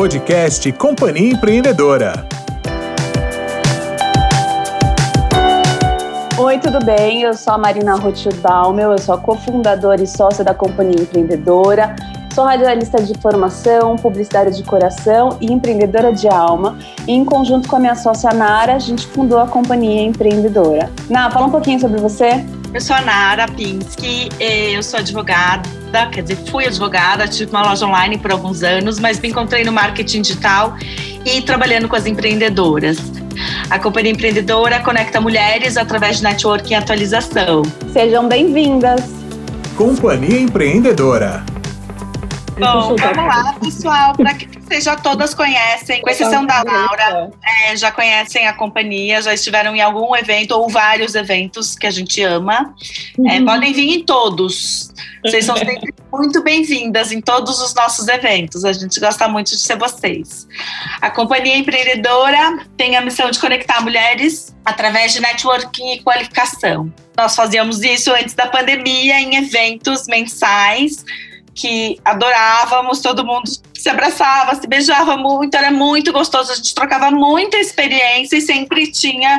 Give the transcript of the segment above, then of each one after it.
podcast Companhia Empreendedora. Oi, tudo bem? Eu sou a Marina Rothschild Baumel, eu sou a cofundadora e sócia da Companhia Empreendedora. Sou radialista de formação, publicitária de coração e empreendedora de alma. E em conjunto com a minha sócia Nara, a gente fundou a Companhia Empreendedora. Nara, fala um pouquinho sobre você. Eu sou a Nara Pinsky, eu sou advogada, quer dizer, fui advogada, tive uma loja online por alguns anos, mas me encontrei no marketing digital e trabalhando com as empreendedoras. A Companhia Empreendedora conecta mulheres através de networking e atualização. Sejam bem-vindas! Companhia Empreendedora. Bom, vamos lá, pessoal, para que vocês já todas conhecem, com exceção da Laura, é, já conhecem a companhia, já estiveram em algum evento ou vários eventos que a gente ama. É, uhum. podem vir em todos. Vocês são sempre muito bem-vindas em todos os nossos eventos. A gente gosta muito de ser vocês. A Companhia Empreendedora tem a missão de conectar mulheres através de networking e qualificação. Nós fazíamos isso antes da pandemia em eventos mensais que adorávamos, todo mundo se abraçava, se beijava muito, era muito gostoso, a gente trocava muita experiência e sempre tinha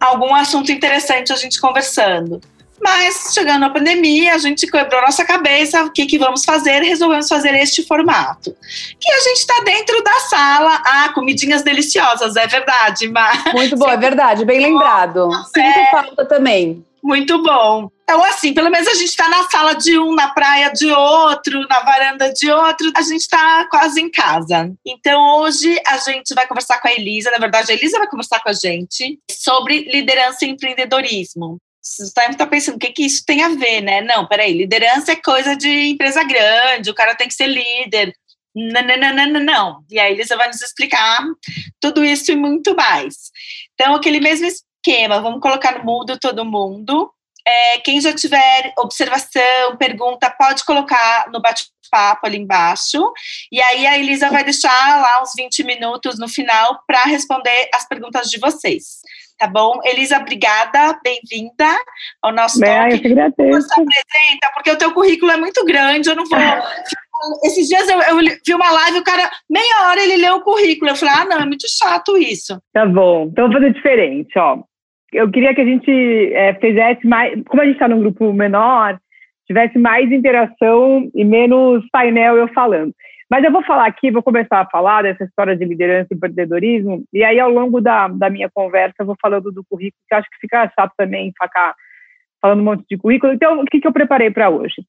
algum assunto interessante a gente conversando. Mas chegando a pandemia, a gente quebrou nossa cabeça, o que, que vamos fazer? Resolvemos fazer este formato. Que a gente está dentro da sala, ah, comidinhas deliciosas, é verdade, mas. Muito bom, é verdade, bem lembrado. Sinto é... falta também. Muito bom. Então, assim, pelo menos a gente está na sala de um, na praia de outro, na varanda de outro, a gente está quase em casa. Então, hoje a gente vai conversar com a Elisa, na verdade, a Elisa vai conversar com a gente sobre liderança e empreendedorismo. Você está tá pensando, o que, que isso tem a ver, né? Não, peraí, liderança é coisa de empresa grande, o cara tem que ser líder. Não, não, não, não, não. E a Elisa vai nos explicar tudo isso e muito mais. Então, aquele mesmo esquema, vamos colocar no mundo todo mundo. É, quem já tiver observação, pergunta, pode colocar no bate-papo ali embaixo. E aí a Elisa vai deixar lá uns 20 minutos no final para responder as perguntas de vocês. Tá bom? Elisa, obrigada, bem-vinda ao nosso Bem, talk. Eu que agradeço. Você apresenta, porque o teu currículo é muito grande, eu não vou esses dias eu, eu, vi uma live, o cara, meia hora ele leu o currículo. Eu falei, ah, não, é muito chato isso. Tá bom, então vou fazer diferente, ó eu queria que a gente é, fizesse mais, como a gente está num grupo menor, tivesse mais interação e menos painel eu falando. Mas eu vou falar aqui, vou começar a falar dessa história de liderança e empreendedorismo, e aí ao longo da, da minha conversa eu vou falando do currículo, que acho que fica chato também ficar falando um monte de currículo. Então, o que, que eu preparei para hoje?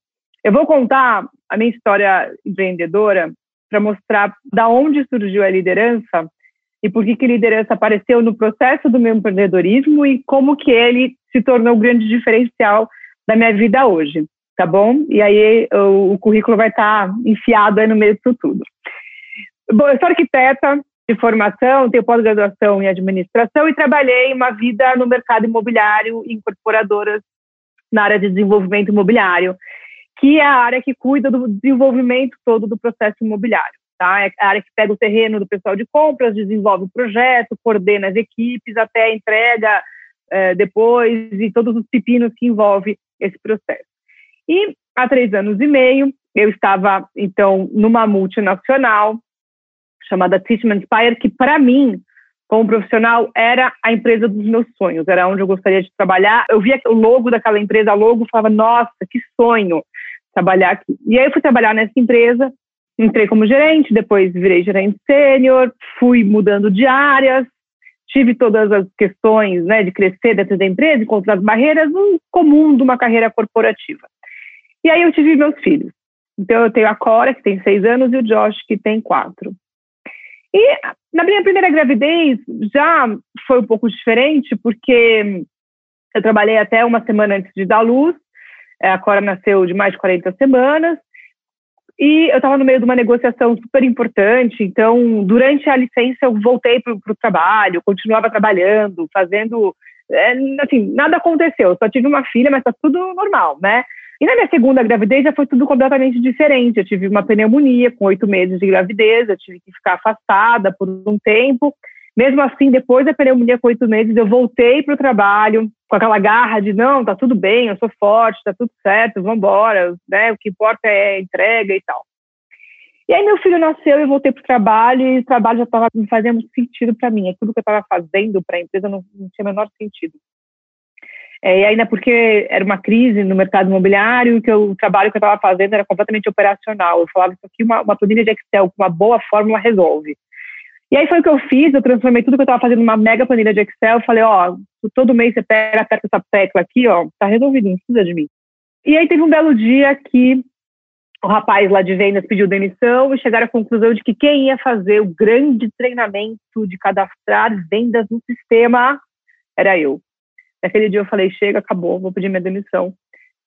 Eu vou contar a minha história empreendedora para mostrar da onde surgiu a liderança e por que, que liderança apareceu no processo do meu empreendedorismo e como que ele se tornou o grande diferencial da minha vida hoje, tá bom? E aí o, o currículo vai estar tá enfiado aí no meio disso tudo. Bom, eu sou arquiteta de formação, tenho pós-graduação em administração e trabalhei uma vida no mercado imobiliário em incorporadoras na área de desenvolvimento imobiliário, que é a área que cuida do desenvolvimento todo do processo imobiliário. Tá? É a área que pega o terreno do pessoal de compras, desenvolve o projeto, coordena as equipes até a entrega é, depois e todos os pepinos que envolve esse processo. E há três anos e meio, eu estava, então, numa multinacional chamada Tishman Spire, que para mim, como profissional, era a empresa dos meus sonhos, era onde eu gostaria de trabalhar. Eu via o logo daquela empresa, logo, falava, nossa, que sonho trabalhar aqui. E aí eu fui trabalhar nessa empresa, entrei como gerente, depois virei gerente sênior, fui mudando de áreas, tive todas as questões né, de crescer dentro da empresa, encontrar as barreiras, um comum de uma carreira corporativa. E aí eu tive meus filhos. Então eu tenho a Cora, que tem seis anos, e o Josh, que tem quatro. E na minha primeira gravidez já foi um pouco diferente, porque eu trabalhei até uma semana antes de dar luz, a Cora nasceu de mais de 40 semanas, e eu estava no meio de uma negociação super importante, então, durante a licença, eu voltei para o trabalho, continuava trabalhando, fazendo. É, assim, nada aconteceu, só tive uma filha, mas está tudo normal, né? E na minha segunda gravidez já foi tudo completamente diferente. Eu tive uma pneumonia com oito meses de gravidez, eu tive que ficar afastada por um tempo. Mesmo assim, depois da pneumonia com oito meses, eu voltei para o trabalho com aquela garra de não, tá tudo bem, eu sou forte, tá tudo certo, vamos embora, né? O que importa é entrega e tal. E aí meu filho nasceu, eu voltei para o trabalho e o trabalho já estava fazendo sentido para mim. Aquilo que eu estava fazendo para a empresa não, não, tinha o menor sentido. É, e ainda porque era uma crise no mercado imobiliário, que eu, o trabalho que eu estava fazendo era completamente operacional. Eu falava aqui, uma, uma planilha de Excel com uma boa fórmula resolve. E aí foi o que eu fiz, eu transformei tudo que eu estava fazendo numa mega planilha de Excel. Falei, ó, todo mês você pega, aperta essa tecla aqui, ó, tá resolvido, não precisa de mim. E aí teve um belo dia que o rapaz lá de vendas pediu demissão e chegaram à conclusão de que quem ia fazer o grande treinamento de cadastrar vendas no sistema era eu. Naquele dia eu falei, chega, acabou, vou pedir minha demissão.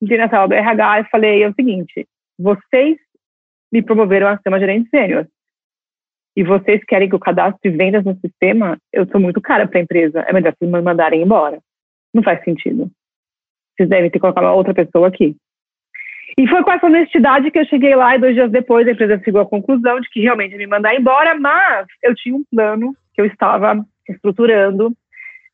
Entrei na sala do RH e falei, é o seguinte, vocês me promoveram a ser uma gerente sênior e vocês querem que eu cadastre vendas no sistema, eu sou muito cara para a empresa, é melhor vocês me mandarem embora. Não faz sentido. Vocês devem ter colocado outra pessoa aqui. E foi com essa honestidade que eu cheguei lá e dois dias depois a empresa chegou à conclusão de que realmente ia me mandar embora, mas eu tinha um plano que eu estava estruturando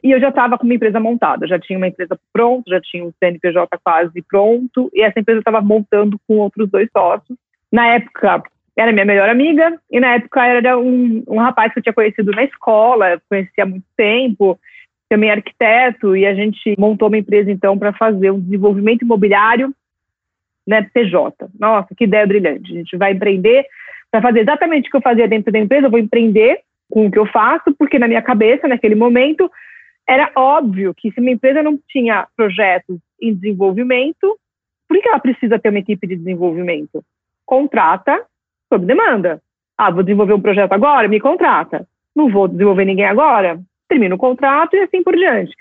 e eu já estava com uma empresa montada, já tinha uma empresa pronta, já tinha um CNPJ quase pronto e essa empresa estava montando com outros dois sócios. Na época, era minha melhor amiga e na época era um, um rapaz que eu tinha conhecido na escola, conhecia há muito tempo, também arquiteto e a gente montou uma empresa então para fazer um desenvolvimento imobiliário né, PJ. Nossa, que ideia brilhante. A gente vai empreender para fazer exatamente o que eu fazia dentro da empresa, eu vou empreender com o que eu faço, porque na minha cabeça, naquele momento, era óbvio que se uma empresa não tinha projetos em desenvolvimento, por que ela precisa ter uma equipe de desenvolvimento? Contrata sob demanda. Ah, vou desenvolver um projeto agora? Me contrata. Não vou desenvolver ninguém agora? Termino o contrato e assim por diante.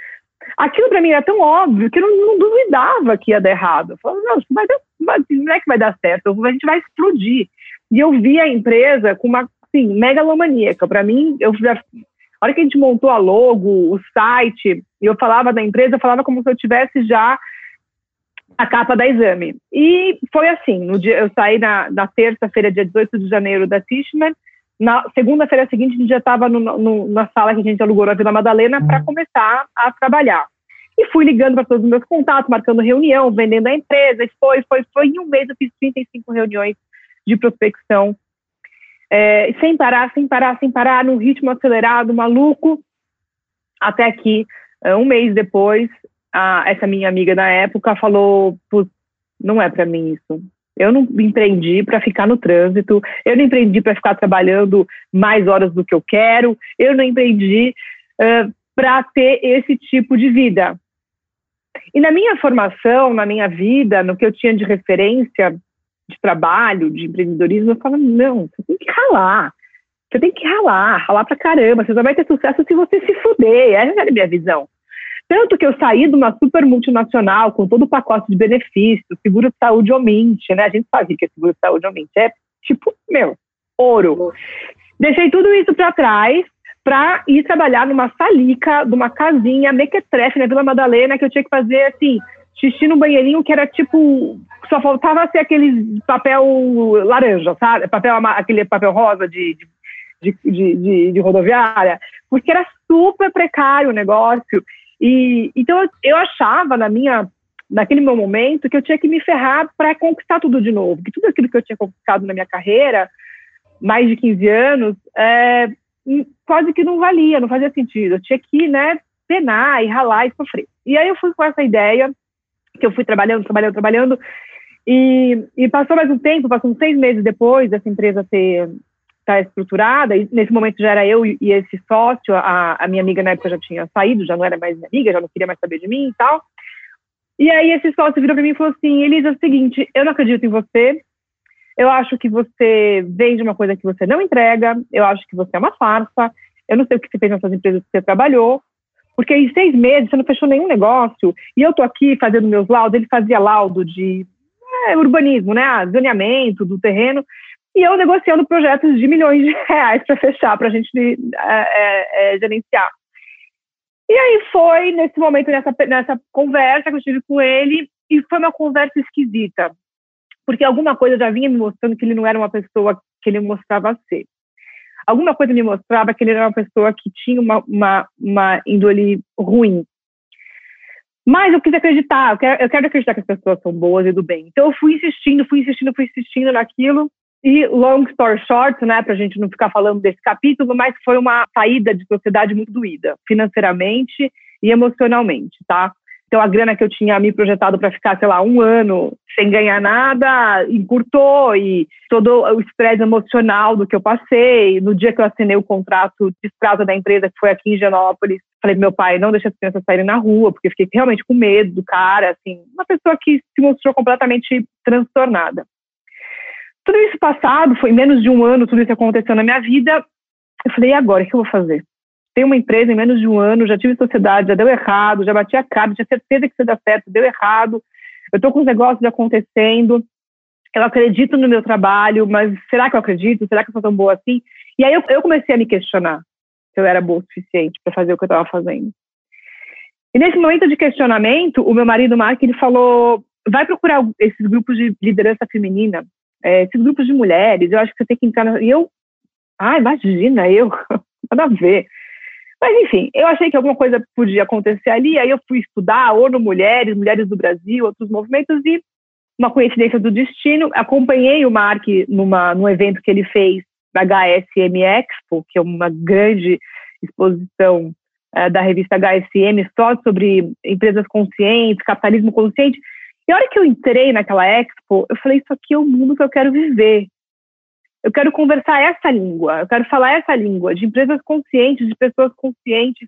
Aquilo para mim era tão óbvio que eu não, não, duvidava que ia dar errado. Eu falava, não, vai dar, não é que vai dar certo, a gente vai explodir. E eu vi a empresa com uma, assim, megalomaníaca. Para mim, eu já, a hora que a gente montou a logo, o site, e eu falava da empresa, eu falava como se eu tivesse já a capa da exame. E foi assim, no dia, eu saí na, na terça-feira, dia 18 de janeiro, da Tishman, na segunda-feira seguinte, a gente já estava na sala que a gente alugou na Vila Madalena para hum. começar a trabalhar. E fui ligando para todos os meus contatos, marcando reunião, vendendo a empresa. E foi, foi, foi. Em um mês eu fiz 35 reuniões de prospecção. É, sem parar, sem parar, sem parar, num ritmo acelerado, maluco. Até que, é, um mês depois, a, essa minha amiga na época falou: não é para mim isso. Eu não empreendi para ficar no trânsito, eu não empreendi para ficar trabalhando mais horas do que eu quero, eu não empreendi uh, para ter esse tipo de vida. E na minha formação, na minha vida, no que eu tinha de referência de trabalho, de empreendedorismo, eu falava: não, você tem que ralar. Você tem que ralar, ralar pra caramba. Você só vai ter sucesso se você se fuder. Essa era a minha visão. Tanto que eu saí de uma super multinacional com todo o pacote de benefícios, seguro de saúde Omint, né? A gente sabe que é seguro de saúde Omint. É tipo, meu, ouro. Deixei tudo isso para trás para ir trabalhar numa salica, numa casinha mequetrefe na Vila Madalena, que eu tinha que fazer, assim, xixi no banheirinho que era tipo. Só faltava ser aquele papel laranja, sabe? Papel, aquele papel rosa de, de, de, de rodoviária, porque era super precário o negócio. E então eu achava na minha naquele meu momento que eu tinha que me ferrar para conquistar tudo de novo, que tudo aquilo que eu tinha conquistado na minha carreira, mais de 15 anos, é, quase que não valia, não fazia sentido. Eu tinha que, né, penar e ralar e sofrer. E aí eu fui com essa ideia, que eu fui trabalhando, trabalhando, trabalhando, e, e passou mais um tempo, passou uns seis meses depois dessa empresa ter está estruturada, e nesse momento já era eu e esse sócio, a, a, minha amiga na época já tinha saído, já não era mais minha amiga, já não queria mais saber de mim e tal. E aí esse sócio virou para mim e falou assim, Elisa, é o seguinte, eu não acredito em você, eu acho que você vende uma coisa que você não entrega, eu acho que você é uma farsa, eu não sei o que você fez nessas empresas que você trabalhou, porque em seis meses você não fechou nenhum negócio, e eu tô aqui fazendo meus laudos, ele fazia laudo de é, urbanismo, né, zoneamento do terreno, e eu negociando projetos de milhões de reais para fechar, para a gente é, é, é, gerenciar. E aí foi nesse momento, nessa, nessa conversa que eu tive com ele, e foi uma conversa esquisita, porque alguma coisa já vinha me mostrando que ele não era uma pessoa que ele mostrava ser. Alguma coisa me mostrava que ele era uma pessoa que tinha uma, uma, uma índole ruim. Mas eu quis acreditar, eu quero, eu quero acreditar que as pessoas são boas e do bem. Então eu fui insistindo, fui insistindo, fui insistindo naquilo, E long story short, né, para a gente não ficar falando desse capítulo, mas foi uma saída de sociedade muito doída, financeiramente e emocionalmente, tá? Então a grana que eu tinha me projetado para ficar, sei lá, um ano sem ganhar nada, encurtou e todo o estresse emocional do que eu passei. No dia que eu assinei o contrato de estrada da empresa, que foi aqui em Genópolis, falei pro meu pai, não deixa as crianças saírem na rua, porque fiquei realmente com medo do cara, assim, uma pessoa que se mostrou completamente transtornada. Tudo isso passado, foi menos de um ano, tudo isso aconteceu na minha vida. Eu falei, e agora, o que eu vou fazer? Tenho uma empresa em menos de um ano, já tive sociedade, já deu errado, já bati a cara, tinha certeza que isso ia dar certo, deu errado. Eu estou com os negócios acontecendo, eu acredito no meu trabalho, mas será que eu acredito? Será que eu sou tão boa assim? E aí eu, eu comecei a me questionar se eu era boa o suficiente para fazer o que eu estava fazendo. E nesse momento de questionamento, o meu marido Mark ele falou: vai procurar esses grupos de liderança feminina é, esses grupos de mulheres, eu acho que você tem que entrar. Na... E eu, ah, imagina, eu, nada a ver. Mas, enfim, eu achei que alguma coisa podia acontecer ali, aí eu fui estudar ONU Mulheres, Mulheres do Brasil, outros movimentos, e uma coincidência do destino, acompanhei o Mark numa, num evento que ele fez da HSM Expo, que é uma grande exposição é, da revista HSM só sobre empresas conscientes, capitalismo consciente, e a hora que eu entrei naquela expo, eu falei: Isso aqui é o mundo que eu quero viver. Eu quero conversar essa língua, eu quero falar essa língua de empresas conscientes, de pessoas conscientes,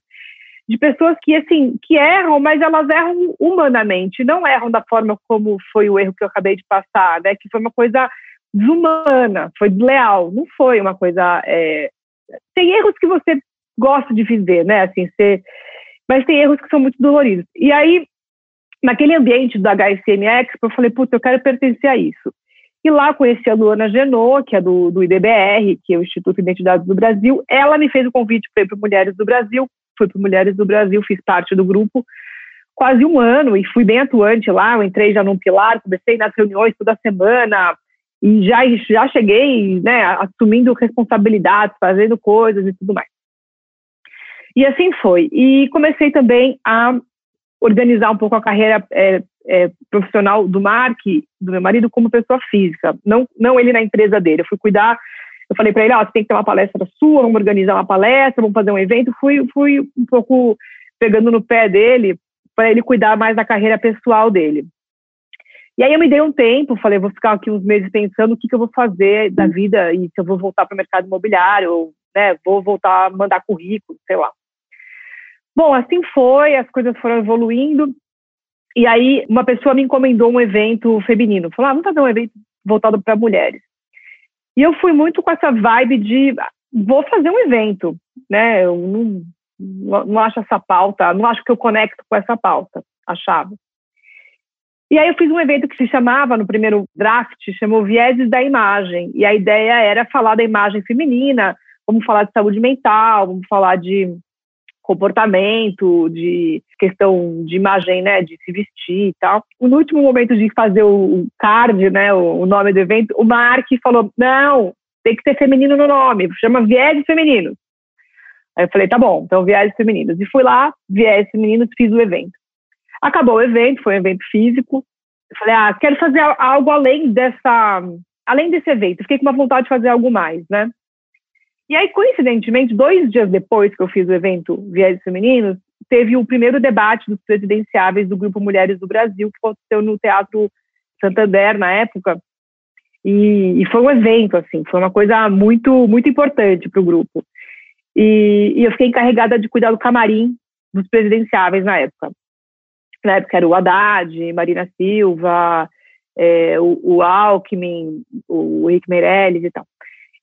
de pessoas que assim que erram, mas elas erram humanamente, não erram da forma como foi o erro que eu acabei de passar, né? Que foi uma coisa desumana, foi desleal, não foi uma coisa. É... Tem erros que você gosta de viver, né? Assim, você... mas tem erros que são muito doloridos. E aí naquele ambiente da HSM Expo, eu falei, putz, eu quero pertencer a isso. E lá conheci a Luana Genot, que é do, do IDBR, que é o Instituto de Identidades do Brasil. Ela me fez o convite para ir para Mulheres do Brasil. Fui para Mulheres do Brasil, fiz parte do grupo quase um ano e fui bem atuante lá. Eu entrei já num pilar, comecei nas reuniões toda semana e já, já cheguei né, assumindo responsabilidades, fazendo coisas e tudo mais. E assim foi. E comecei também a organizar um pouco a carreira é, é, profissional do Mark, do meu marido, como pessoa física, não, não ele na empresa dele. Eu fui cuidar, eu falei para ele, ó, oh, tem que ter uma palestra sua, vamos organizar uma palestra, vamos fazer um evento. Fui, fui um pouco pegando no pé dele para ele cuidar mais da carreira pessoal dele. E aí eu me dei um tempo, falei, vou ficar aqui uns meses pensando o que, que eu vou fazer da vida e se eu vou voltar para o mercado imobiliário, ou, né, vou voltar a mandar currículo, sei lá. Bom, assim foi, as coisas foram evoluindo. E aí, uma pessoa me encomendou um evento feminino. Falou, ah, vamos fazer um evento voltado para mulheres. E eu fui muito com essa vibe de, vou fazer um evento, né? Eu não, não acho essa pauta, não acho que eu conecto com essa pauta, achava. E aí eu fiz um evento que se chamava, no primeiro draft, chamou Vieses da Imagem. E a ideia era falar da imagem feminina, vamos falar de saúde mental, vamos falar de comportamento, de questão de imagem, né, de se vestir e tal. No último momento de fazer o card, né, o nome do evento, o Mark falou: não, tem que ser feminino no nome, chama Viés Femininos. Aí eu falei: tá bom, então Viés Femininos. E fui lá, Viés Femininos, fiz o evento. Acabou o evento, foi um evento físico. Eu falei: ah, quero fazer algo além dessa, além desse evento. Fiquei com uma vontade de fazer algo mais, né? E aí, coincidentemente, dois dias depois que eu fiz o evento Viés Femininos, teve o primeiro debate dos presidenciáveis do Grupo Mulheres do Brasil, que aconteceu no Teatro Santander, na época. E, e foi um evento, assim, foi uma coisa muito, muito importante para o grupo. E, e eu fiquei encarregada de cuidar do camarim dos presidenciáveis na época. Na época era o Haddad, Marina Silva, é, o, o Alckmin, o Rick Meirelles e tal.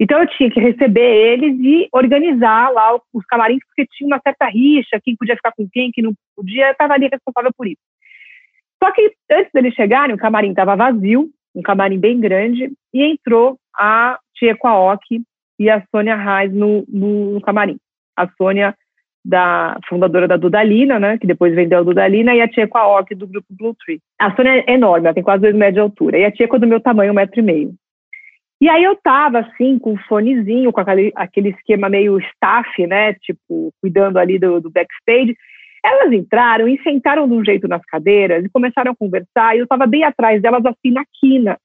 Então eu tinha que receber eles e organizar lá os camarins, porque tinha uma certa rixa, quem podia ficar com quem, quem não podia, estava ali responsável por isso. Só que antes deles chegarem, o camarim estava vazio, um camarim bem grande, e entrou a Tia Quaoki e a Sônia Reis no, no, no, camarim. A Sônia, da fundadora da Dudalina, né, que depois vendeu a Dudalina, e a Tia Quaoki do grupo Blue Tree. A Sônia é enorme, ela tem quase dois metros de altura, e a Tia é do meu tamanho, um metro e meio. E aí eu tava assim, com o fonezinho, com aquele, aquele esquema meio staff, né? Tipo, cuidando ali do, do backstage. Elas entraram e sentaram de um jeito nas cadeiras e começaram a conversar. E eu estava bem atrás delas, assim, na quina.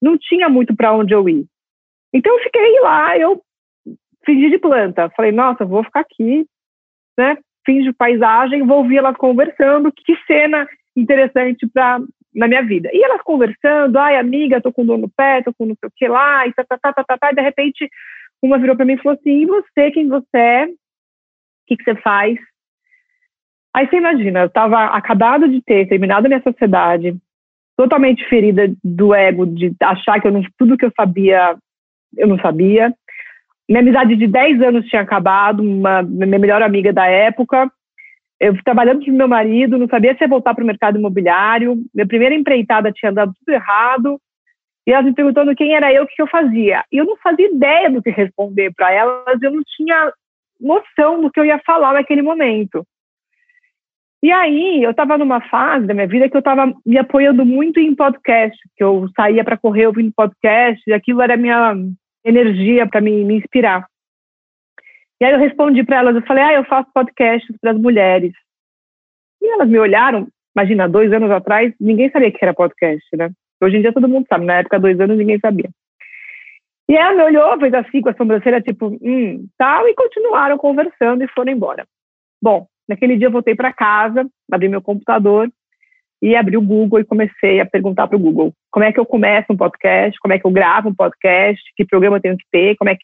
Não tinha muito para onde eu ir. Então eu fiquei lá, eu fingi de planta. Falei, nossa, vou ficar aqui, né? Finge paisagem, vou ouvir elas conversando. Que cena interessante para na minha vida. E elas conversando, ai, amiga, tô com dor no pé, tô com não sei o que lá, e tá, tá, tá, tá, tá, tá. E de repente, uma virou para mim e falou assim: e você, quem você é? O que, que você faz? Aí você imagina, eu estava acabado de ter terminado minha sociedade, totalmente ferida do ego, de achar que eu não, tudo que eu sabia, eu não sabia. Minha amizade de 10 anos tinha acabado, uma, minha melhor amiga da época. Eu trabalhando com meu marido, não sabia se ia voltar para o mercado imobiliário. Minha primeira empreitada tinha dado tudo errado. E elas me perguntando quem era eu, o que eu fazia. E eu não fazia ideia do que responder para elas, eu não tinha noção do que eu ia falar naquele momento. E aí, eu estava numa fase da minha vida que eu estava me apoiando muito em podcast, que eu saía para correr ouvindo podcast, e aquilo era minha energia para me, me inspirar. E aí eu respondi para elas, eu falei, ah, eu faço podcasts para as mulheres. E elas me olharam, imagina, dois anos atrás, ninguém sabia que era podcast, né? Hoje em dia todo mundo sabe, na época, dois anos, ninguém sabia. E ela me olhou, fez assim com a sobrancelha, tipo, hum, tal, e continuaram conversando e foram embora. Bom, naquele dia eu voltei para casa, abri meu computador e abri o Google e comecei a perguntar para o Google como é que eu começo um podcast, como é que eu gravo um podcast, que programa eu tenho que ter, como é que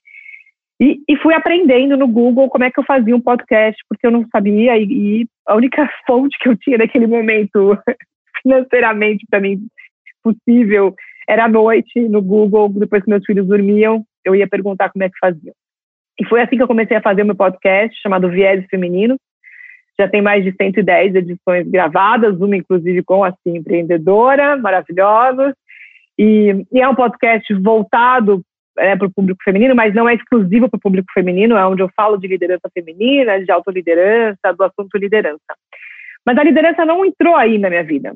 e, e, fui aprendendo no Google como é que eu fazia um podcast, porque eu não sabia, e, e a única fonte que eu tinha naquele momento, financeiramente para mim possível, era à noite no Google, depois que meus filhos dormiam, eu ia perguntar como é que fazia. E foi assim que eu comecei a fazer o meu podcast, chamado Viés Feminino. Já tem mais de 110 edições gravadas, uma inclusive com a Sim Empreendedora, maravilhosos. E, e é um podcast voltado é, para o público feminino, mas não é exclusivo para o público feminino, é onde eu falo de liderança feminina, de autoliderança, do assunto liderança. Mas a liderança não entrou aí na minha vida.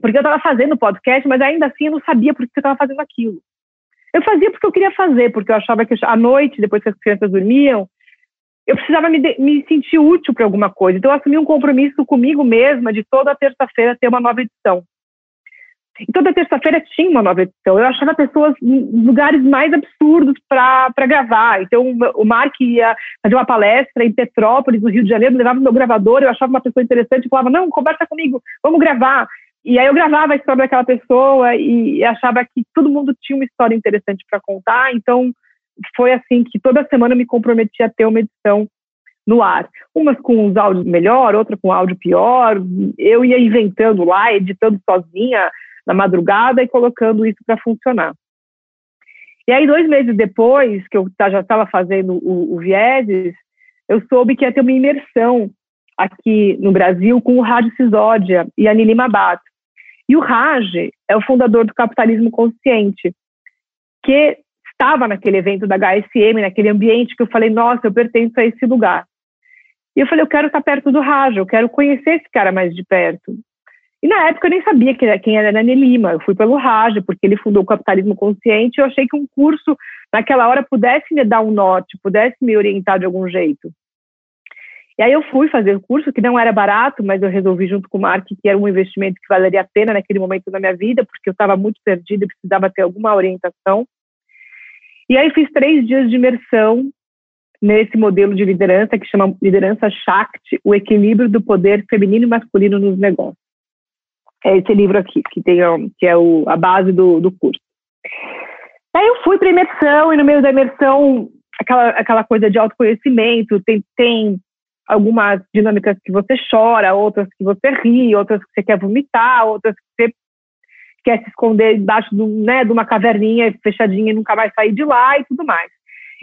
Porque eu estava fazendo podcast, mas ainda assim eu não sabia por que eu estava fazendo aquilo. Eu fazia porque eu queria fazer, porque eu achava que à noite, depois que as crianças dormiam, eu precisava me, me sentir útil para alguma coisa. Então eu assumi um compromisso comigo mesma de toda terça-feira ter uma nova edição. E toda terça-feira tinha uma nova edição. Eu achava pessoas em lugares mais absurdos para gravar. Então, o Mark ia fazer uma palestra em Petrópolis, no Rio de Janeiro, levava o meu gravador, eu achava uma pessoa interessante falava: Não, conversa comigo, vamos gravar. E aí eu gravava a história daquela pessoa e, e achava que todo mundo tinha uma história interessante para contar. Então, foi assim que toda semana eu me comprometi a ter uma edição no ar. Umas com os áudios melhor, outra com áudio pior. Eu ia inventando lá, editando sozinha na madrugada e colocando isso para funcionar. E aí, dois meses depois, que eu já estava fazendo o, o Vieses, eu soube que ia ter uma imersão aqui no Brasil com o Rádio Cisódia e a Nili Mabato. E o Raj é o fundador do capitalismo consciente, que estava naquele evento da HSM, naquele ambiente que eu falei, nossa, eu pertenço a esse lugar. E eu falei, eu quero estar perto do Raj, eu quero conhecer esse cara mais de perto. E na época eu nem sabia quem era Nani Lima, eu fui pelo Raj, porque ele fundou o Capitalismo Consciente, e eu achei que um curso naquela hora pudesse me dar um norte, pudesse me orientar de algum jeito. E aí eu fui fazer o curso, que não era barato, mas eu resolvi junto com o Mark que era um investimento que valeria a pena naquele momento da minha vida, porque eu estava muito perdida e precisava ter alguma orientação. E aí fiz três dias de imersão nesse modelo de liderança que chama liderança Shakti, o equilíbrio do poder feminino e masculino nos negócios. É esse livro aqui, que, tem, que é o, a base do, do curso. Aí eu fui para imersão e no meio da imersão aquela, aquela coisa de autoconhecimento, tem, tem algumas dinâmicas que você chora, outras que você ri, outras que você quer vomitar, outras que você quer se esconder debaixo do, né, de uma caverninha fechadinha e nunca mais sair de lá e tudo mais.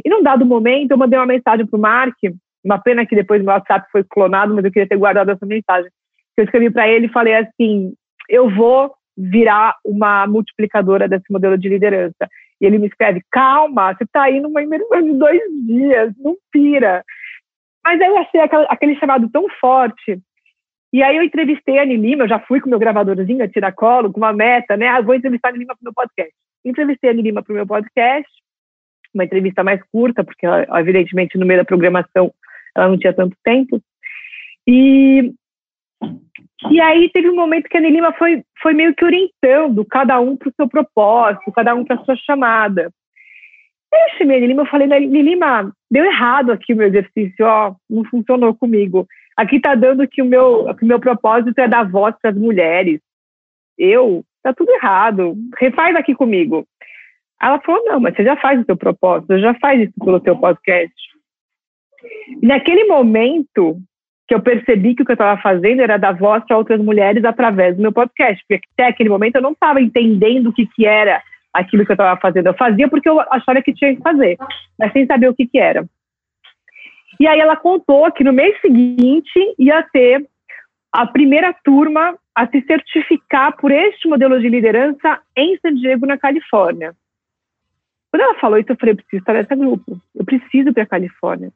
E num dado momento, eu mandei uma mensagem para o Mark, uma pena que depois meu WhatsApp foi clonado, mas eu queria ter guardado essa mensagem. Eu escrevi para ele e falei assim: eu vou virar uma multiplicadora desse modelo de liderança. E ele me escreve: calma, você está aí numa imersão de dois dias, não pira. Mas aí eu achei aquele, chamado tão forte. E aí eu entrevistei a Anne Lima, eu já fui com meu gravadorzinho a tiracolo, com uma meta, né? Ah, vou entrevistar a Anne Lima para o meu podcast. Entrevistei a Anne Lima para o meu podcast, uma entrevista mais curta, porque evidentemente no meio da programação ela não tinha tanto tempo. E, e aí teve um momento que a Anne Lima foi, foi meio que orientando cada um para o seu propósito, cada um para a sua chamada. Eu chamei a Lilima, eu falei, Lilima, deu errado aqui o meu exercício, ó, não funcionou comigo. Aqui tá dando que o meu, que o meu propósito é dar voz para as mulheres. Eu, tá tudo errado, refaz aqui comigo. Ela falou, não, mas você já faz o seu propósito, já faz isso pelo seu podcast. E naquele momento que eu percebi que o que eu estava fazendo era dar voz para outras mulheres através do meu podcast, porque até aquele momento eu não estava entendendo o que, que era aquilo que eu estava fazendo. Eu fazia porque eu achava que tinha que fazer, mas sem saber o que, que era. E aí ela contou que no mês seguinte ia ter a primeira turma a se certificar por este modelo de liderança em San Diego, na Califórnia. Quando ela falou isso, eu falei, eu preciso estar nesse grupo. Eu preciso ir para a Califórnia.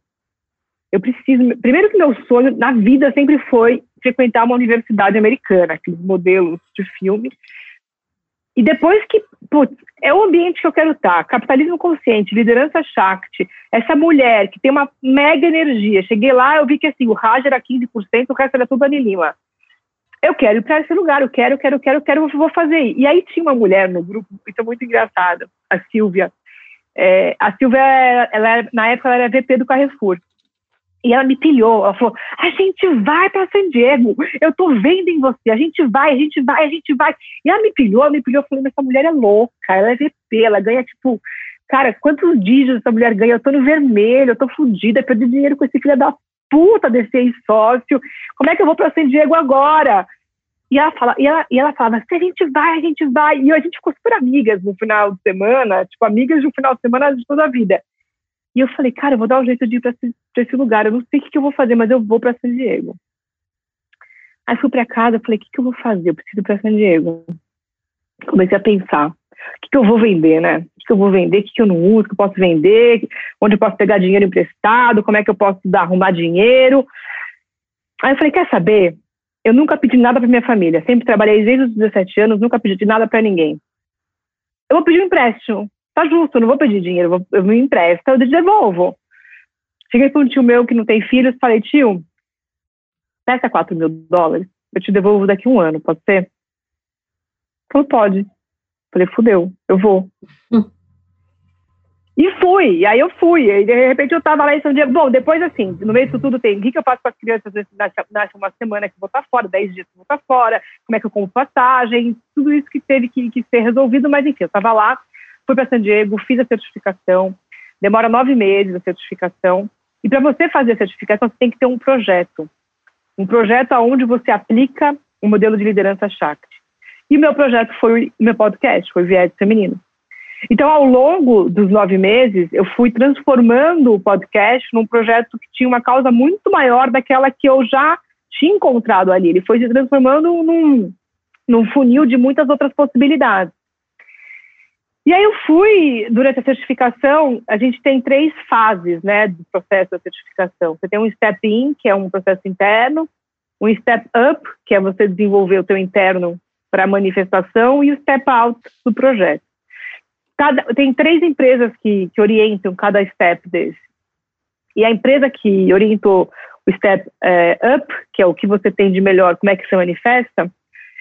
Eu preciso. Primeiro que meu sonho na vida sempre foi frequentar uma universidade americana, aqueles modelos de filme. E depois que, putz, é o ambiente que eu quero estar, capitalismo consciente, liderança Shakti, essa mulher que tem uma mega energia. Cheguei lá, eu vi que assim, o Raj era 15%, o resto era tudo Dani Lima. Eu quero ir para esse lugar, eu quero, eu quero, eu quero, eu quero, vou fazer. E aí tinha uma mulher no grupo, isso é muito engraçado, a Silvia. É, a Silvia, ela, na época, ela era VP do Carrefour. E ela me pilhou, ela falou: a gente vai para San Diego, eu tô vendo em você, a gente vai, a gente vai, a gente vai. E ela me pilhou, ela me pilhou, eu falei: mas essa mulher é louca, ela é VP, ela ganha tipo, cara, quantos dígitos essa mulher ganha? Eu tô no vermelho, eu tô fodida, perdi dinheiro com esse filho da puta desse ex-sócio, como é que eu vou para San Diego agora? E ela, fala, e, ela, e ela falava, se a gente vai, a gente vai. E a gente ficou super amigas no final de semana, tipo, amigas de um final de semana de toda a vida. E eu falei, cara, eu vou dar um jeito de ir para esse, esse, lugar. Eu não sei o que, que eu vou fazer, mas eu vou para San Diego. Aí fui para casa, falei, o que, que eu vou fazer? Eu preciso ir para San Diego. Comecei a pensar, o que, que eu vou vender, né? O que, eu vou vender, o que, que eu não uso, o que eu posso vender, onde eu posso pegar dinheiro emprestado, como é que eu posso dar, arrumar dinheiro. Aí eu falei, quer saber? Eu nunca pedi nada para minha família. Sempre trabalhei desde os 17 anos, nunca pedi nada para ninguém. Eu vou pedir um empréstimo tá justo, eu não vou pedir dinheiro, eu, vou, eu me empresto, eu devolvo. Cheguei para um tio meu que não tem filhos, falei, tio, peça 4 mil dólares, eu te devolvo daqui a um ano, pode ser? Falou, pode. Falei, fudeu, eu vou. Hum. E fui, e aí eu fui, e de repente eu tava lá em São Diego. Bom, depois assim, no meio disso tudo tem o que, que eu faço com as crianças nasce uma semana que vou estar fora, 10 dias que vou estar fora, como é que eu compro passagem, tudo isso que teve que, que ser resolvido, mas enfim, eu tava lá, fui para San Diego, fiz a certificação, demora nove meses a certificação. E para você fazer a certificação, você tem que ter um projeto. Um projeto onde você aplica o modelo de liderança Shakti. E o meu projeto foi o meu podcast, foi Viés Feminino. Então, ao longo dos nove meses, eu fui transformando o podcast num projeto que tinha uma causa muito maior daquela que eu já tinha encontrado ali. Ele foi se transformando num, num funil de muitas outras possibilidades. E aí eu fui, durante a certificação, a gente tem três fases, né, do processo da certificação. Você tem um step in, que é um processo interno, um step up, que é você desenvolver o teu interno para manifestação, e o step out do projeto. Cada, tem três empresas que, que orientam cada step desse. E a empresa que orientou o step é, up, que é o que você tem de melhor, como é que se manifesta,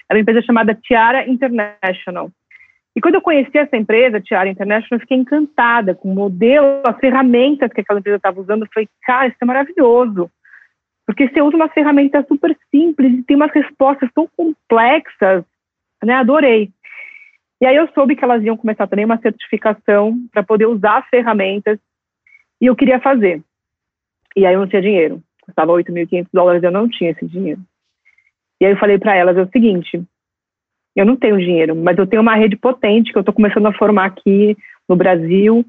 é uma empresa chamada Tiara International. E quando eu conheci essa empresa, Tiara International, eu fiquei encantada com o modelo, as ferramentas que aquela empresa estava usando. Eu falei, cara, isso é maravilhoso. Porque você usa uma ferramenta super simples e tem umas respostas tão complexas. Né? Adorei. E aí eu soube que elas iam começar também uma certificação para poder usar as ferramentas e eu queria fazer. E aí eu não tinha dinheiro. Custava 8.500 dólares, eu não tinha esse dinheiro. E aí eu falei para elas é o seguinte, eu não tenho dinheiro, mas eu tenho uma rede potente que eu estou começando a formar aqui no Brasil.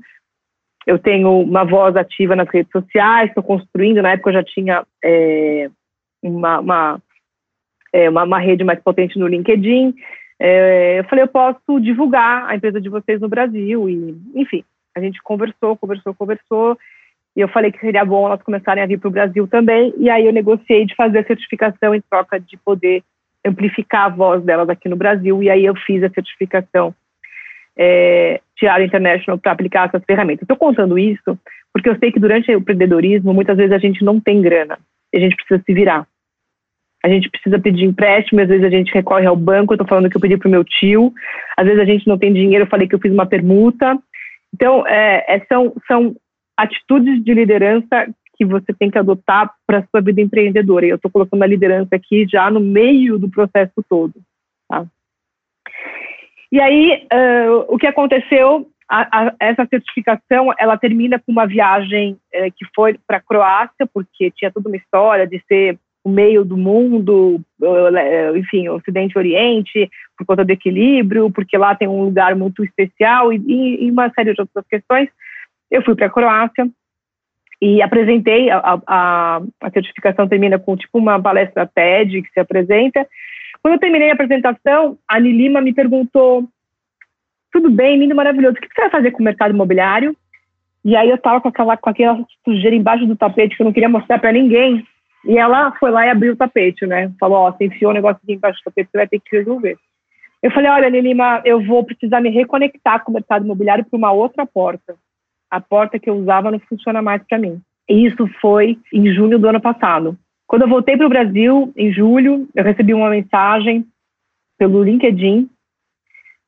Eu tenho uma voz ativa nas redes sociais, estou construindo. Na época eu já tinha é, uma, uma, é, uma, uma, rede mais potente no LinkedIn. É, eu falei, eu posso divulgar a empresa de vocês no Brasil. E, enfim, a gente conversou, conversou, conversou. E eu falei que seria bom elas começarem a vir para o Brasil também. E aí eu negociei de fazer a certificação em troca de poder amplificar a voz delas aqui no Brasil, e aí eu fiz a certificação é, Tiara International para aplicar essas ferramentas. Estou contando isso porque eu sei que durante o empreendedorismo, muitas vezes a gente não tem grana, e a gente precisa se virar. A gente precisa pedir empréstimo, às vezes a gente recorre ao banco, eu estou falando que eu pedi para o meu tio, às vezes a gente não tem dinheiro, eu falei que eu fiz uma permuta, Então, é, é, são, são atitudes de liderança que você tem que adotar para a sua vida empreendedora. E eu estou colocando a liderança aqui já no meio do processo todo. Tá? E aí, uh, o que aconteceu? A, a, essa certificação, ela termina com uma viagem que foi para a Croácia, porque tinha toda uma história de ser o meio do mundo, enfim, Ocidente e Oriente, por conta do equilíbrio, porque lá tem um lugar muito especial e, e uma série de outras questões. Eu fui para a Croácia, e apresentei a, a, a, certificação termina com tipo uma palestra TED que se apresenta. Quando eu terminei a apresentação, a Nilima me perguntou: tudo bem, lindo, maravilhoso, o que você vai fazer com o mercado imobiliário? E aí eu estava com aquela, com aquela sujeira embaixo do tapete que eu não queria mostrar para ninguém. E ela foi lá e abriu o tapete, né? Falou: Ó, você enfiou um negócio aqui embaixo do tapete, você vai ter que resolver. Eu falei: Olha, Nilima, eu vou precisar me reconectar com o mercado imobiliário para uma outra porta a porta que eu usava não funciona mais para mim. E isso foi em junho do ano passado. Quando eu voltei para o Brasil, em julho, eu recebi uma mensagem pelo LinkedIn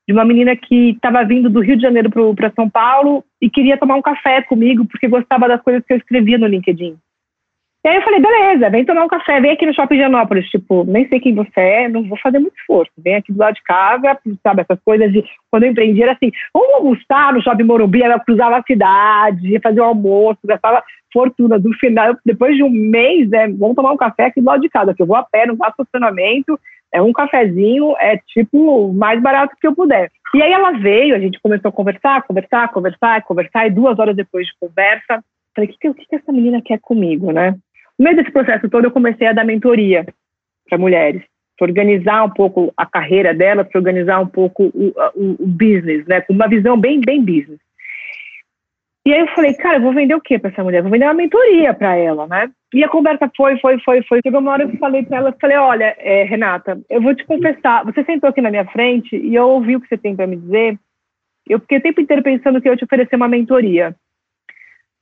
de uma menina que estava vindo do Rio de Janeiro para São Paulo e queria tomar um café comigo porque gostava das coisas que eu escrevia no LinkedIn. E aí eu falei, beleza, vem tomar um café, vem aqui no Shopping Genópolis. Tipo, nem sei quem você é, não vou fazer muito esforço. Vem aqui do lado de casa, sabe, essas coisas de... Quando eu empreendi era assim, vamos almoçar no Shopping Morumbi, ela cruzava a cidade, fazia o um almoço, gastava fortuna. Do final, depois de um mês, né, vamos tomar um café aqui do lado de casa, que eu vou a pé, não faço estacionamento, é um cafezinho, é tipo, mais barato que eu puder. E aí ela veio, a gente começou a conversar, conversar, conversar, conversar, e duas horas depois de conversa, falei, o que, que, que essa menina quer comigo, né? No meio desse processo todo, eu comecei a dar mentoria para mulheres, para organizar um pouco a carreira dela, para organizar um pouco o, o, o, business, né, com uma visão bem, bem business. E aí eu falei, cara, eu vou vender o quê para essa mulher? Vou vender uma mentoria para ela, né? E a conversa foi, foi, foi, foi. Chegou uma hora que eu falei para ela, falei, olha, é, Renata, eu vou te confessar, você sentou aqui na minha frente e eu ouvi o que você tem para me dizer. Eu fiquei o tempo inteiro pensando que eu ia te oferecer uma mentoria.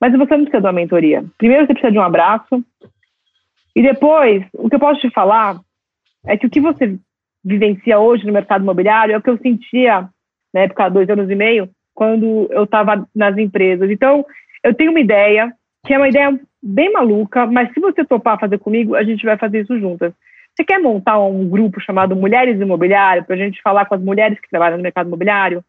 Mas você não precisa de uma mentoria. Primeiro você precisa de um abraço. E depois, o que eu posso te falar é que o que você vivencia hoje no mercado imobiliário é o que eu sentia na época, dois anos e meio, quando eu estava nas empresas. Então, eu tenho uma ideia, que é uma ideia bem maluca, mas se você topar fazer comigo, a gente vai fazer isso juntas. Você quer montar um grupo chamado Mulheres Imobiliário, para a gente falar com as mulheres que trabalham no mercado imobiliário?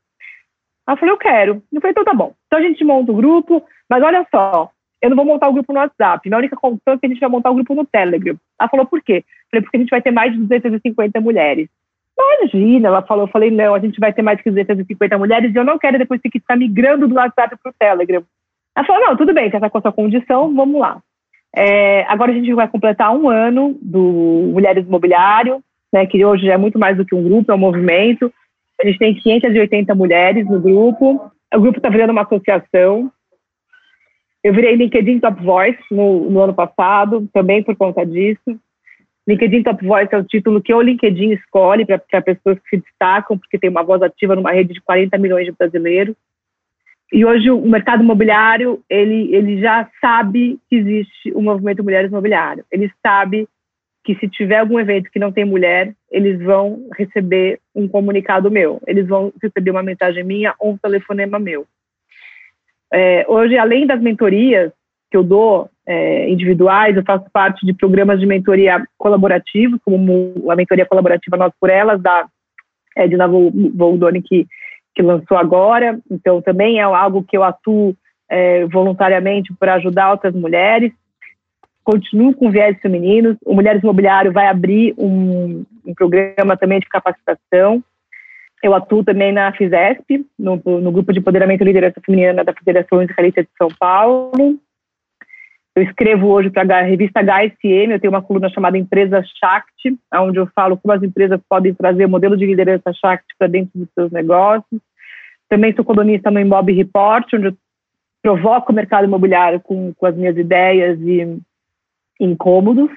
Ela falou, eu quero. Eu falei, então tá bom. Então a gente monta o um grupo, mas olha só, eu não vou montar o grupo no WhatsApp. Minha única condição é que a gente vai montar o grupo no Telegram. Ela falou, por quê? Falei, porque a gente vai ter mais de 250 mulheres. Imagina, ela falou, eu falei, não, a gente vai ter mais de 250 mulheres e eu não quero depois ter que ficar migrando do WhatsApp para o Telegram. Ela falou, não, tudo bem, essa é a sua condição, vamos lá. É, agora a gente vai completar um ano do Mulheres Imobiliário, né, que hoje é muito mais do que um grupo, é um movimento. A gente tem 580 mulheres no grupo. O grupo está virando uma associação. Eu virei LinkedIn Top Voice no, no, ano passado, também por conta disso. LinkedIn Top Voice é o título que o LinkedIn escolhe para pessoas que se destacam, porque tem uma voz ativa numa rede de 40 milhões de brasileiros. E hoje o mercado imobiliário, ele, ele já sabe que existe o movimento Mulheres Imobiliário. Ele sabe que se tiver algum evento que não tem mulher, eles vão receber um comunicado meu, eles vão receber uma mensagem minha ou um telefonema meu. É, hoje, além das mentorias que eu dou é, individuais, eu faço parte de programas de mentoria colaborativos, como a mentoria colaborativa Nós por Elas, da Edna Voldoni, que, que lançou agora. Então, também é algo que eu atuo é, voluntariamente para ajudar outras mulheres continuo com viés femininos. O Mulheres Imobiliário vai abrir um, um programa também de capacitação. Eu atuo também na FISESP, no, no Grupo de Empoderamento e Liderança Feminina da Federação Israelita de São Paulo. Eu escrevo hoje para a revista HSM, eu tenho uma coluna chamada Empresa Shakti, onde eu falo como as empresas podem trazer o modelo de liderança Shakti para dentro dos seus negócios. Também sou colunista no Imob Report, onde eu provoco o mercado imobiliário com, com as minhas ideias e incômodos.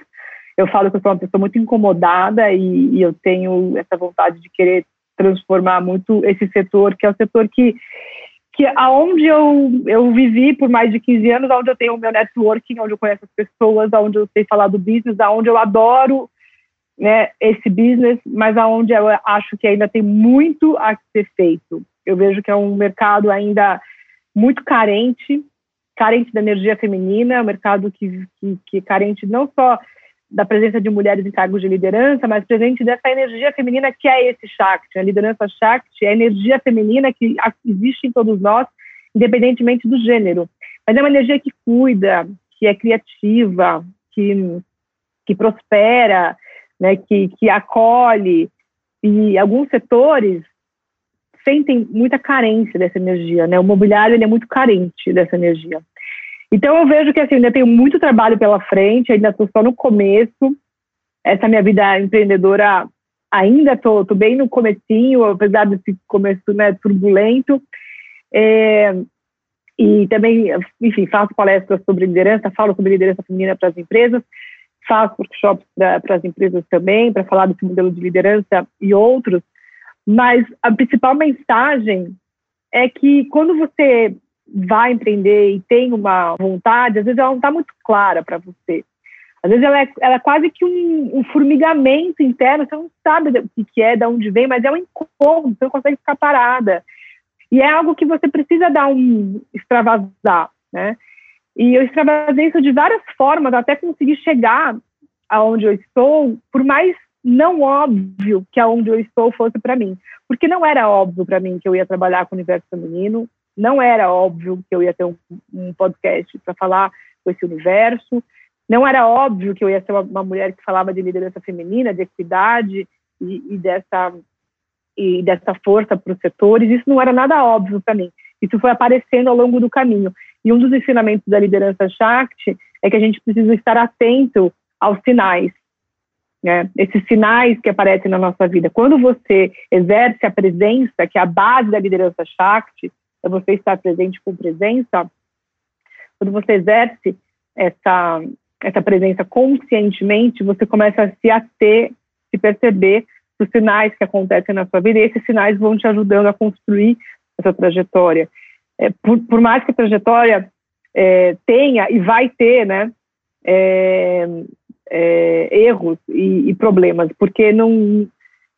Eu falo que eu sou uma pessoa muito incomodada e, e eu tenho essa vontade de querer transformar muito esse setor, que é o setor que que aonde eu, eu vivi por mais de 15 anos, onde eu tenho o meu networking, onde eu conheço as pessoas, onde eu sei falar do business, onde eu adoro né, esse business, mas aonde eu acho que ainda tem muito a ser feito. Eu vejo que é um mercado ainda muito carente, carente da energia feminina, um mercado que, que, que é carente não só da presença de mulheres em cargos de liderança, mas presente dessa energia feminina que é esse Shakti. A liderança Shakti é a energia feminina que existe em todos nós, independentemente do gênero. Mas é uma energia que cuida, que é criativa, que, que prospera, né, que, que acolhe. E alguns setores sentem muita carência dessa energia. Né? O mobiliário ele é muito carente dessa energia. Então eu vejo que assim, ainda tenho muito trabalho pela frente, ainda estou só no começo. Essa minha vida empreendedora ainda estou bem no comecinho, apesar desse começo né, turbulento. É, e também, enfim, faço palestras sobre liderança, falo sobre liderança feminina para as empresas, faço workshops para as empresas também, para falar desse modelo de liderança e outros. Mas a principal mensagem é que quando você vai empreender e tem uma vontade, às vezes ela não está muito clara para você. Às vezes ela é, ela é quase que um, um, formigamento interno, você não sabe o que, que é, de onde vem, mas é um incômodo, você não consegue ficar parada. E é algo que você precisa dar um extravasar, né? E eu extravasei isso de várias formas, até conseguir chegar aonde eu estou, por mais não óbvio que aonde eu estou fosse para mim. Porque não era óbvio para mim que eu ia trabalhar com o universo feminino, não era óbvio que eu ia ter um, um podcast para falar com esse universo, não era óbvio que eu ia ser uma, uma mulher que falava de liderança feminina, de equidade e, e dessa e dessa força para os setores, isso não era nada óbvio para mim. Isso foi aparecendo ao longo do caminho. E um dos ensinamentos da liderança Shakti é que a gente precisa estar atento aos sinais, né? Esses sinais que aparecem na nossa vida. Quando você exerce a presença, que é a base da liderança Shakti, é você estar presente com presença, quando você exerce essa, essa presença conscientemente, você começa a se ater, se perceber dos sinais que acontecem na sua vida, e esses sinais vão te ajudando a construir essa trajetória. É, por, por, mais que a trajetória é, tenha e vai ter, né, é, é erros e, e, problemas, porque não,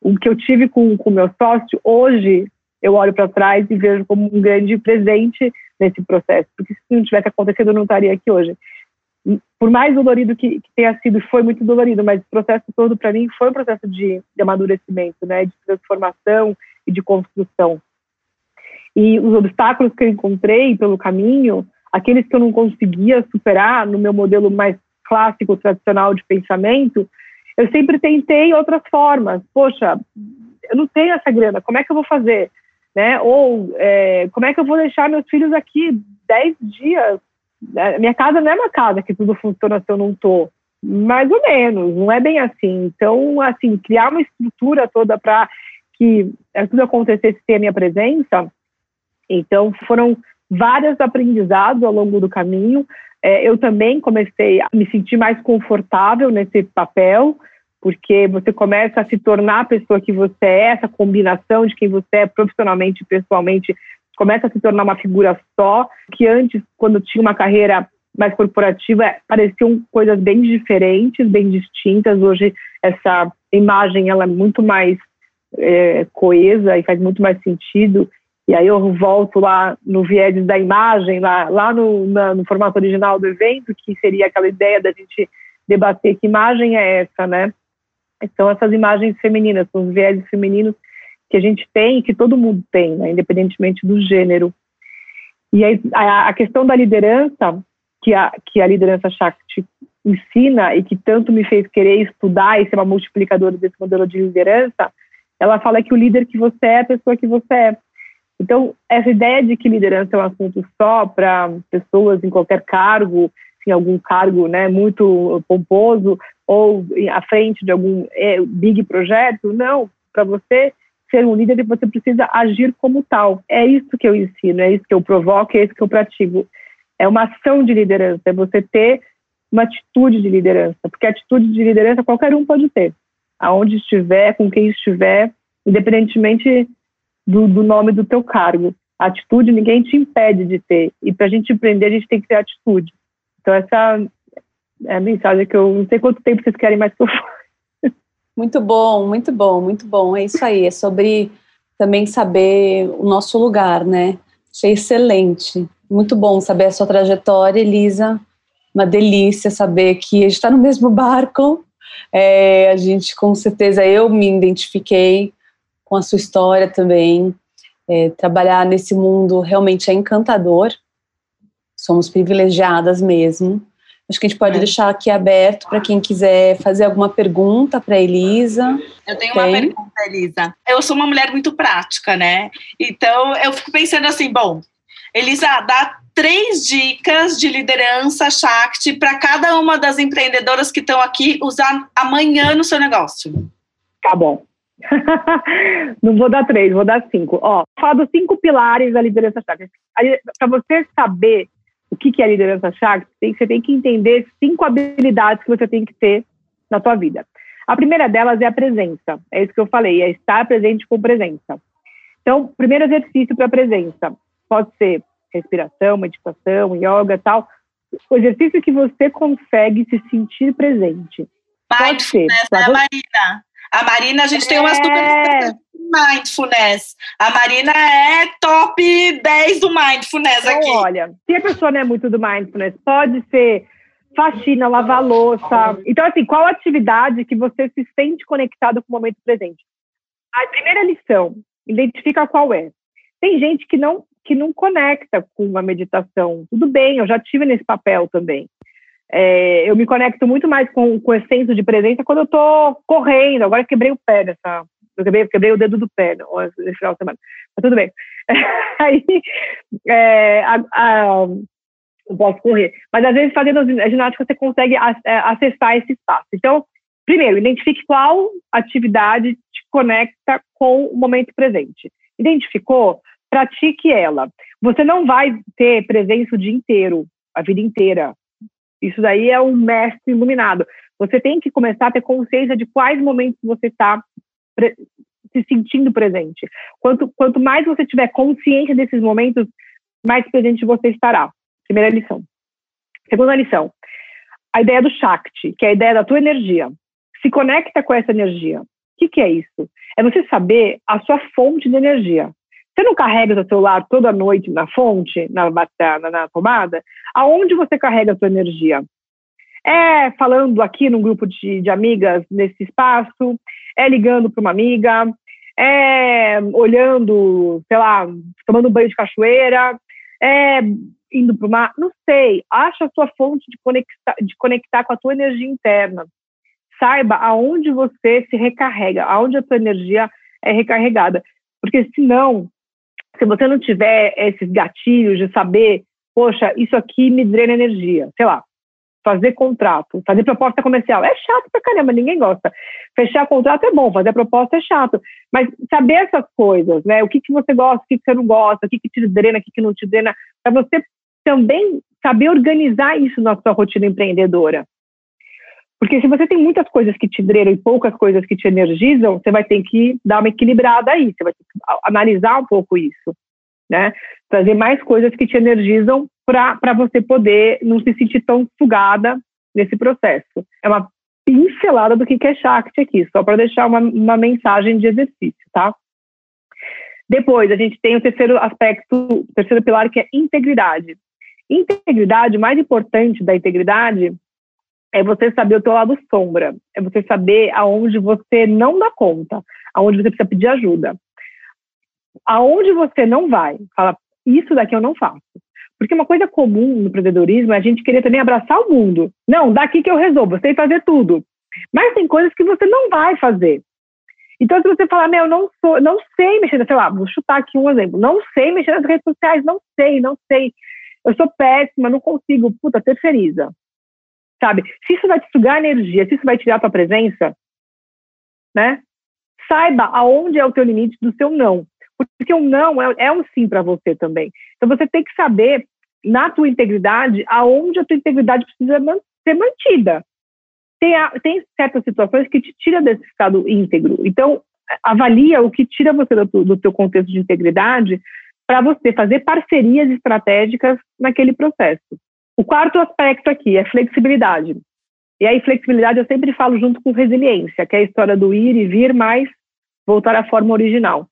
o que eu tive com o meu sócio hoje eu olho para trás e vejo como um grande presente nesse processo, porque se não tivesse acontecido, eu não estaria aqui hoje. Por mais dolorido que, que tenha sido, foi muito dolorido, mas o processo todo, para mim, foi um processo de, de amadurecimento, né, de transformação e de construção. E os obstáculos que eu encontrei pelo caminho, aqueles que eu não conseguia superar no meu modelo mais clássico, tradicional de pensamento, eu sempre tentei outras formas. Poxa, eu não tenho essa grana, como é que eu vou fazer? Né? Ou é, como é que eu vou deixar meus filhos aqui dez dias? É, minha casa não é uma casa que tudo funciona se eu não estou. Mais ou menos, não é bem assim. Então, assim, criar uma estrutura toda para que tudo acontecesse sem a minha presença. Então, foram vários aprendizados ao longo do caminho. É, eu também comecei a me sentir mais confortável nesse papel, porque você começa a se tornar a pessoa que você é, essa combinação de quem você é profissionalmente e pessoalmente começa a se tornar uma figura só, que antes, quando tinha uma carreira mais corporativa, pareciam coisas bem diferentes, bem distintas. Hoje, essa imagem ela é muito mais é, coesa e faz muito mais sentido. E aí eu volto lá no viés da imagem, lá, lá no, na, no formato original do evento, que seria aquela ideia da gente debater que imagem é essa, né? São essas imagens femininas, são os viéses femininos que a gente tem, que todo mundo tem, né, independentemente do gênero. E a, a, questão da liderança, que a, que a liderança Shakti ensina e que tanto me fez querer estudar e ser uma multiplicadora desse modelo de liderança, ela fala que o líder que você é é a pessoa que você é. Então, essa ideia de que liderança é um assunto só para pessoas em qualquer cargo, em algum cargo né, muito pomposo, ou à frente de algum é, big projeto. Não, para você ser um líder, você precisa agir como tal. É isso que eu ensino, é isso que eu provoco, é isso que eu pratico. É uma ação de liderança, é você ter uma atitude de liderança, porque atitude de liderança qualquer um pode ter, aonde estiver, com quem estiver, independentemente do, do nome do teu cargo. Atitude ninguém te impede de ter, e para a gente empreender, a gente tem que ter atitude. Então, essa é a mensagem que eu não sei quanto tempo vocês querem mais que eu. Muito bom, muito bom, muito bom. É isso aí. É sobre também saber o nosso lugar, né? Achei excelente. Muito bom saber a sua trajetória, Elisa. Uma delícia saber que a gente está no mesmo barco. É, a gente, com certeza, eu me identifiquei com a sua história também. É, trabalhar nesse mundo realmente é encantador. Somos privilegiadas mesmo. Acho que a gente pode é. deixar aqui aberto para quem quiser fazer alguma pergunta para Elisa. Eu tenho Tem? uma pergunta, Elisa. Eu sou uma mulher muito prática, né? Então eu fico pensando assim, bom, Elisa, dá três dicas de liderança Shakti para cada uma das empreendedoras que estão aqui usar amanhã no seu negócio. Tá bom. Não vou dar três, vou dar cinco. Ó, fala dos cinco pilares da liderança Shakti. Para você saber o que, que é liderança Shakti, você tem que entender cinco habilidades que você tem que ter na sua vida. A primeira delas é a presença. É isso que eu falei, é estar presente com presença. Então, primeiro exercício para presença pode ser respiração, meditação, yoga, tal. O exercício que você consegue se sentir presente. Mindfulness, né, Marina? A Marina, a gente é... tem uma super mindfulness. A Marina é top 10 do mindfulness então, aqui. Olha, se a pessoa não é muito do mindfulness, pode ser faxina, lavar louça. Então, assim, qual atividade que você se sente conectado com o momento presente? A primeira lição, identifica qual é. Tem gente que não que não conecta com a meditação. Tudo bem, eu já tive nesse papel também. É, eu me conecto muito mais com, com o senso de presença quando eu estou correndo. Agora quebrei o pé nessa, eu quebrei, quebrei o dedo do pé nesse final de semana. Mas tudo bem. Aí, é, a, a, não posso correr. Mas às vezes fazendo a ginástica você consegue é, acessar esse espaço. Então, primeiro, identifique qual atividade te conecta com o momento presente. Identificou? Pratique ela. Você não vai ter presença o dia inteiro, a vida inteira. Isso daí é um mestre iluminado. Você tem que começar a ter consciência de quais momentos você está se sentindo presente. Quanto, quanto mais você tiver consciência desses momentos, mais presente você estará. Primeira lição. Segunda lição. A ideia do Shakti, que é a ideia da tua energia. Se conecta com essa energia. O que, que é isso? É você saber a sua fonte de energia. Você não carrega seu celular toda noite na fonte, na, na, na tomada? Aonde você carrega a sua energia? É falando aqui num grupo de, de amigas nesse espaço, é ligando para uma amiga, é olhando, sei lá, tomando banho de cachoeira, é indo para o mar, não sei. Acha a sua fonte de conectar, de conectar com a tua energia interna. Saiba aonde você se recarrega, aonde a tua energia é recarregada. Porque senão, se você não tiver esses gatilhos de saber, poxa, isso aqui me drena energia, sei lá, fazer contrato, fazer proposta comercial. É chato pra caramba, ninguém gosta. Fechar contrato é bom, fazer proposta é chato. Mas saber essas coisas, né? O que, que você gosta, o que, que você não gosta, o que, que te drena, o que, que não te drena, para você também saber organizar isso na sua rotina empreendedora. Porque se você tem muitas coisas que te drenam e poucas coisas que te energizam, você vai ter que dar uma equilibrada aí, você vai ter que analisar um pouco isso, né? Trazer mais coisas que te energizam para você poder não se sentir tão sugada nesse processo. É uma pincelada do que é Shakti aqui, só para deixar uma, uma mensagem de exercício, tá? Depois, a gente tem o terceiro aspecto, o terceiro pilar, que é integridade. Integridade, o mais importante da integridade é você saber o teu lado sombra, é você saber aonde você não dá conta, aonde você precisa pedir ajuda. Aonde você não vai, fala, isso daqui eu não faço. Porque uma coisa comum no empreendedorismo é a gente querer também abraçar o mundo. Não, daqui que eu resolvo, eu sei fazer tudo. Mas tem coisas que você não vai fazer. Então, se você falar, meu, não sou, não sei mexer, sei lá, vou chutar aqui um exemplo, não sei mexer nas redes sociais, não sei, não sei. Eu sou péssima, não consigo, puta, terceiriza. Sabe? Se isso vai te sugar energia, se isso vai tirar a tua presença, né? Saiba aonde é o teu limite do seu não. Porque o não é, é um sim para você também. Então você tem que saber na tua integridade aonde a tua integridade precisa man ser mantida. Tem, a, tem certas situações que te tira desse estado íntegro. Então, avalia o que tira você do, do teu contexto de integridade para você fazer parcerias estratégicas naquele processo. O quarto aspecto aqui é flexibilidade. E aí, flexibilidade eu sempre falo junto com resiliência, que é a história do ir e vir, mais voltar à forma original.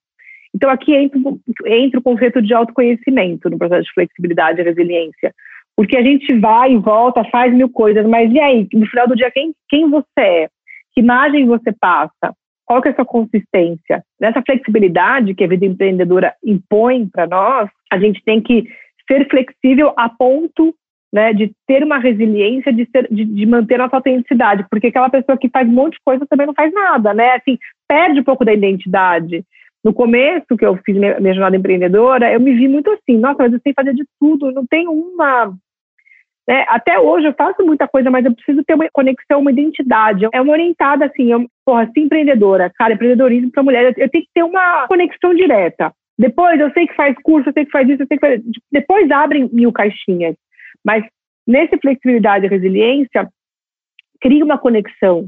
Então, aqui entra, entra o conceito de autoconhecimento no processo de flexibilidade e resiliência. Porque a gente vai e volta, faz mil coisas, mas e aí? No final do dia, quem, quem você é? Que imagem você passa? Qual que é a sua consistência? Nessa flexibilidade que a vida empreendedora impõe para nós, a gente tem que ser flexível a ponto né, de ter uma resiliência, de, ser, de, de, manter nossa autenticidade, porque aquela pessoa que faz um monte de coisa também não faz nada, né? Assim, perde um pouco da identidade. No começo, que eu fiz minha, minha jornada empreendedora, eu me vi muito assim, nossa, mas eu sei fazer de tudo, não tem uma. Né? Até hoje eu faço muita coisa, mas eu preciso ter uma conexão, uma identidade. É uma orientada assim, eu, porra, assim, empreendedora, cara, empreendedorismo para mulher, eu tenho que ter uma conexão direta. Depois eu sei que faz curso, eu sei que faz isso, eu sei que faz. Depois abrem mil caixinhas. Mas nesse flexibilidade e resiliência, cria uma conexão.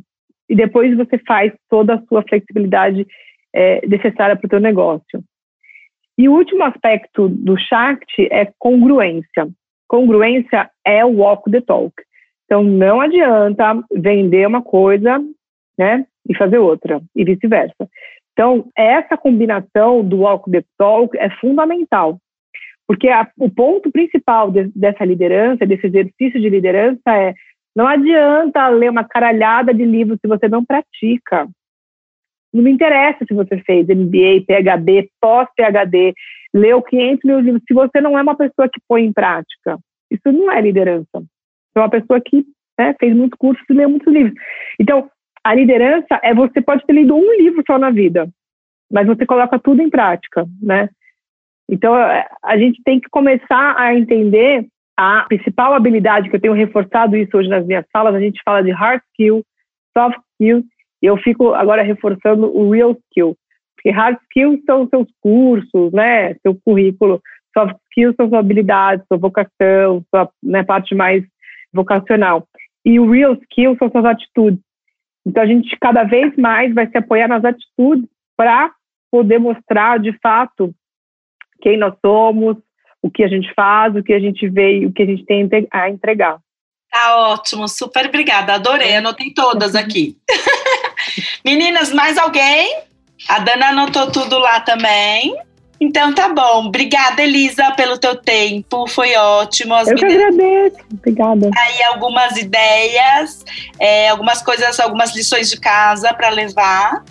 E depois você faz toda a sua flexibilidade é, necessária para o teu negócio. E o último aspecto do Shakti é congruência. Congruência é o walk the talk. Então, não adianta vender uma coisa né, e fazer outra, e vice-versa. Então, essa combinação do walk the talk é fundamental, porque a, o ponto principal de, dessa liderança, desse exercício de liderança é não adianta ler uma caralhada de livros se você não pratica. Não me interessa se você fez MBA, PhD, pós-PhD, leu 500 mil livros, se você não é uma pessoa que põe em prática. Isso não é liderança. É uma pessoa que né, fez muitos cursos e leu muitos livros. Então, a liderança é você pode ter lido um livro só na vida, mas você coloca tudo em prática, né? Então, a gente tem que começar a entender a principal habilidade que eu tenho reforçado isso hoje nas minhas falas, a gente fala de hard skill, soft skill, e eu fico agora reforçando o real skill. Porque hard skills são seus cursos, né, seu currículo. Soft skills são suas habilidades, sua vocação, sua né, parte mais vocacional. E o real skill são suas atitudes. Então a gente cada vez mais vai se apoiar nas atitudes para poder mostrar de fato quem nós somos, o que a gente faz, o que a gente vê, o que a gente tem a entregar. Tá ótimo, super obrigada, adorei, anotei todas aqui. Meninas, mais alguém? A Dana anotou tudo lá também. Então tá bom. Obrigada, Elisa, pelo teu tempo. Foi ótimo. As Eu que agradeço. Obrigada. Aí algumas ideias, é, algumas coisas, algumas lições de casa para levar,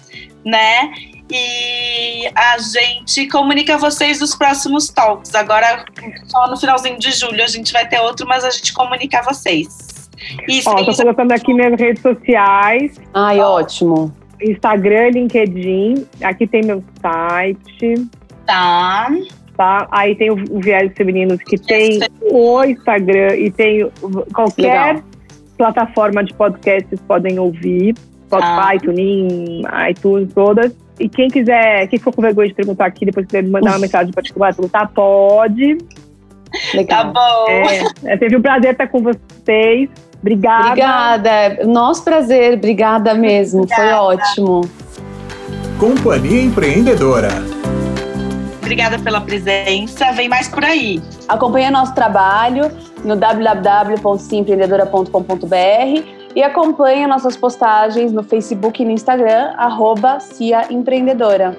né? E a gente comunica vocês os próximos talks. Agora, só no finalzinho de julho, a gente vai ter outro, mas a gente comunica vocês. Isso, Ó, tô colocando aqui minhas redes sociais. Ai, Ó, ótimo. Instagram, LinkedIn. Aqui tem meu site. Tá. Tá? Aí tem o, o Viés Femininos, que tem o Instagram e tem qualquer Legal. plataforma de podcast vocês podem ouvir. Spotify, ah. TuneIn, iTunes, todas. E quem quiser, quem ficou com vergonha de perguntar aqui, depois quiser me mandar uma mensagem particular, perguntar, pode. Legal. Tá bom. É, é, teve um prazer estar com vocês. Obrigada. Obrigada. Nosso prazer. Obrigada mesmo. Obrigada. Foi ótimo. Companhia Empreendedora. Obrigada pela presença. Vem mais por aí. Acompanhe nosso trabalho no www.simpreendedora.com.br e acompanhe nossas postagens no Facebook e no Instagram, arroba Cia Empreendedora.